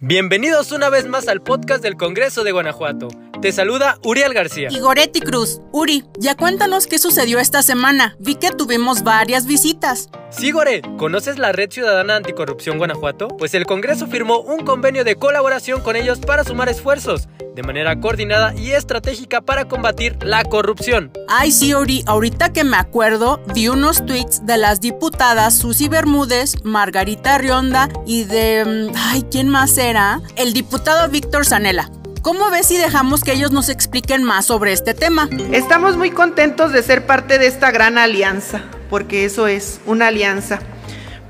Bienvenidos una vez más al podcast del Congreso de Guanajuato. Te saluda Uriel García. Y Goretti Cruz. Uri, ya cuéntanos qué sucedió esta semana. Vi que tuvimos varias visitas. Sí, ¿conoces la Red Ciudadana Anticorrupción Guanajuato? Pues el Congreso firmó un convenio de colaboración con ellos para sumar esfuerzos de manera coordinada y estratégica para combatir la corrupción. Ay, sí, Uri, ahorita que me acuerdo, vi unos tweets de las diputadas Susi Bermúdez, Margarita Rionda y de... Mm, ay, ¿quién más era? El diputado Víctor Zanella. ¿Cómo ves si dejamos que ellos nos expliquen más sobre este tema? Estamos muy contentos de ser parte de esta gran alianza, porque eso es una alianza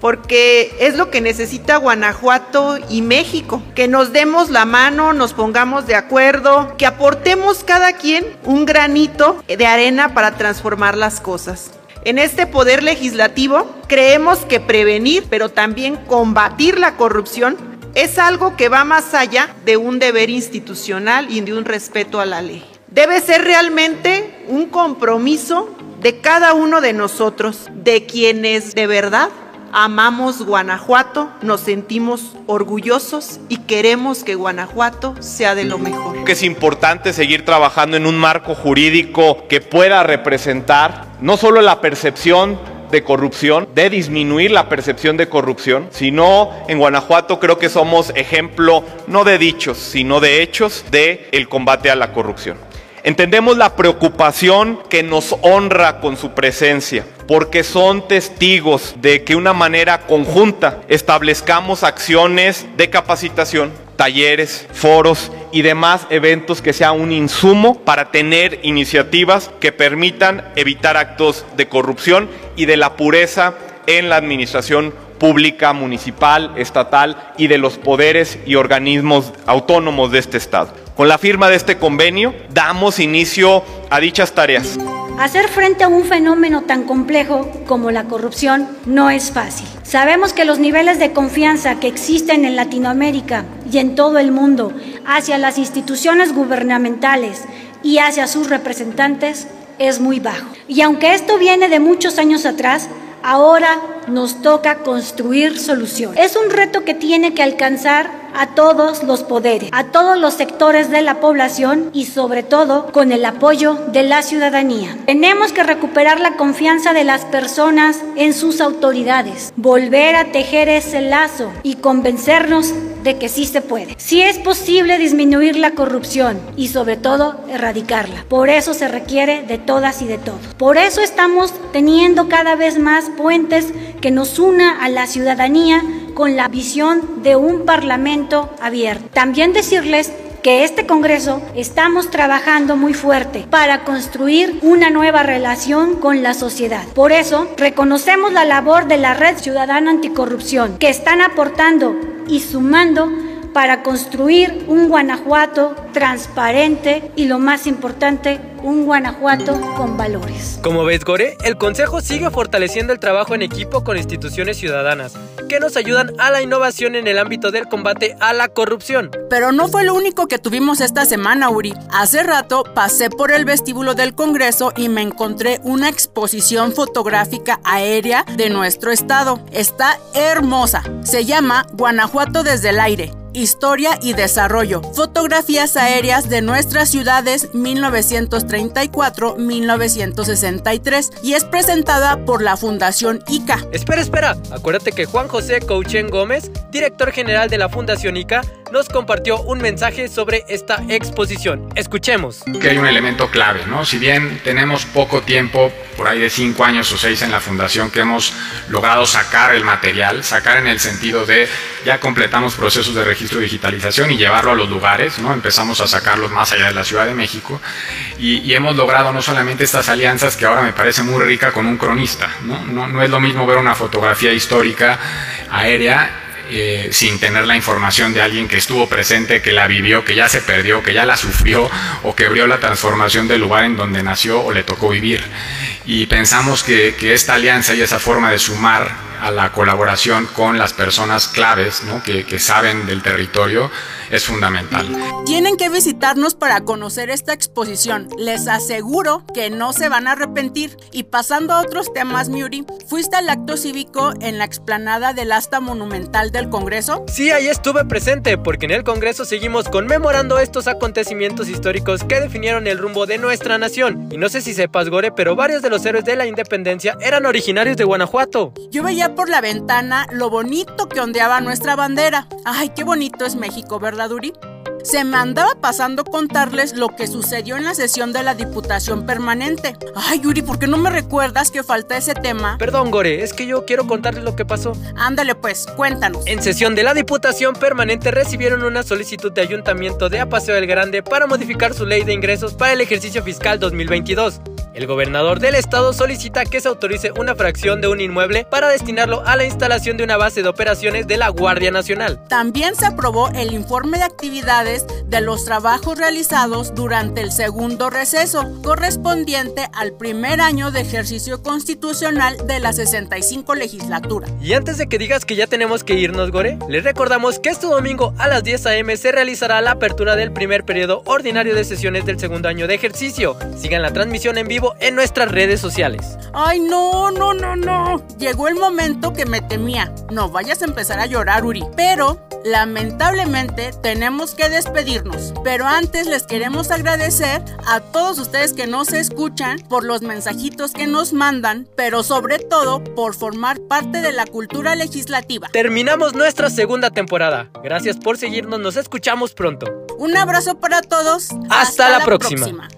porque es lo que necesita Guanajuato y México, que nos demos la mano, nos pongamos de acuerdo, que aportemos cada quien un granito de arena para transformar las cosas. En este poder legislativo creemos que prevenir, pero también combatir la corrupción es algo que va más allá de un deber institucional y de un respeto a la ley. Debe ser realmente un compromiso de cada uno de nosotros, de quienes de verdad amamos Guanajuato, nos sentimos orgullosos y queremos que Guanajuato sea de lo mejor. Que es importante seguir trabajando en un marco jurídico que pueda representar no solo la percepción de corrupción, de disminuir la percepción de corrupción, sino en Guanajuato creo que somos ejemplo no de dichos, sino de hechos de el combate a la corrupción. Entendemos la preocupación que nos honra con su presencia, porque son testigos de que una manera conjunta establezcamos acciones de capacitación, talleres, foros y demás eventos que sea un insumo para tener iniciativas que permitan evitar actos de corrupción y de la pureza en la administración pública, municipal, estatal y de los poderes y organismos autónomos de este Estado. Con la firma de este convenio damos inicio a dichas tareas. Hacer frente a un fenómeno tan complejo como la corrupción no es fácil. Sabemos que los niveles de confianza que existen en Latinoamérica y en todo el mundo hacia las instituciones gubernamentales y hacia sus representantes es muy bajo. Y aunque esto viene de muchos años atrás, ahora nos toca construir soluciones. Es un reto que tiene que alcanzar a todos los poderes, a todos los sectores de la población y sobre todo con el apoyo de la ciudadanía. Tenemos que recuperar la confianza de las personas en sus autoridades, volver a tejer ese lazo y convencernos de que sí se puede. Sí es posible disminuir la corrupción y sobre todo erradicarla. Por eso se requiere de todas y de todos. Por eso estamos teniendo cada vez más puentes que nos una a la ciudadanía con la visión de un parlamento abierto. También decirles que este Congreso estamos trabajando muy fuerte para construir una nueva relación con la sociedad. Por eso, reconocemos la labor de la Red Ciudadana Anticorrupción, que están aportando y sumando para construir un Guanajuato transparente y lo más importante, un Guanajuato con valores. Como ves, Gore, el Consejo sigue fortaleciendo el trabajo en equipo con instituciones ciudadanas que nos ayudan a la innovación en el ámbito del combate a la corrupción. Pero no fue lo único que tuvimos esta semana, Uri. Hace rato pasé por el vestíbulo del Congreso y me encontré una exposición fotográfica aérea de nuestro estado. Está hermosa. Se llama Guanajuato desde el aire Historia y Desarrollo. Fotografías aéreas de nuestras ciudades 1934-1963 y es presentada por la Fundación ICA. Espera, espera. Acuérdate que Juan José Couchen Gómez, director general de la Fundación ICA, nos compartió un mensaje sobre esta exposición. Escuchemos. Que hay un elemento clave, ¿no? Si bien tenemos poco tiempo, por ahí de cinco años o seis en la fundación, que hemos logrado sacar el material, sacar en el sentido de ya completamos procesos de registro y digitalización y llevarlo a los lugares, ¿no? Empezamos a sacarlos más allá de la Ciudad de México y, y hemos logrado no solamente estas alianzas que ahora me parece muy rica con un cronista, ¿no? No, no es lo mismo ver una fotografía histórica aérea eh, sin tener la información de alguien que estuvo presente, que la vivió, que ya se perdió, que ya la sufrió o que vio la transformación del lugar en donde nació o le tocó vivir. Y pensamos que, que esta alianza y esa forma de sumar a la colaboración con las personas claves ¿no? que, que saben del territorio es fundamental. Tienen que visitarnos para conocer esta exposición. Les aseguro que no se van a arrepentir. Y pasando a otros temas, Miuri, ¿fuiste al acto cívico en la explanada del asta monumental del Congreso? Sí, ahí estuve presente, porque en el Congreso seguimos conmemorando estos acontecimientos históricos que definieron el rumbo de nuestra nación. Y no sé si sepas, Gore, pero varios de los héroes de la independencia eran originarios de Guanajuato. Yo veía por la ventana lo bonito que ondeaba nuestra bandera. Ay, qué bonito es México, ¿verdad, Uri? Se me andaba pasando contarles lo que sucedió en la sesión de la Diputación Permanente. Ay, Yuri, ¿por qué no me recuerdas que falta ese tema? Perdón, Gore, es que yo quiero contarles lo que pasó. Ándale pues, cuéntanos. En sesión de la Diputación Permanente recibieron una solicitud de Ayuntamiento de Apaseo del Grande para modificar su ley de ingresos para el ejercicio fiscal 2022. El gobernador del estado solicita que se autorice una fracción de un inmueble para destinarlo a la instalación de una base de operaciones de la Guardia Nacional. También se aprobó el informe de actividades de los trabajos realizados durante el segundo receso, correspondiente al primer año de ejercicio constitucional de la 65 legislatura. Y antes de que digas que ya tenemos que irnos, Gore, les recordamos que este domingo a las 10 a.m. se realizará la apertura del primer periodo ordinario de sesiones del segundo año de ejercicio. Sigan la transmisión en vivo en nuestras redes sociales. Ay, no, no, no, no. Llegó el momento que me temía. No vayas a empezar a llorar, Uri. Pero, lamentablemente, tenemos que despedirnos. Pero antes les queremos agradecer a todos ustedes que nos escuchan por los mensajitos que nos mandan, pero sobre todo por formar parte de la cultura legislativa. Terminamos nuestra segunda temporada. Gracias por seguirnos, nos escuchamos pronto. Un abrazo para todos. Hasta, la, próxima.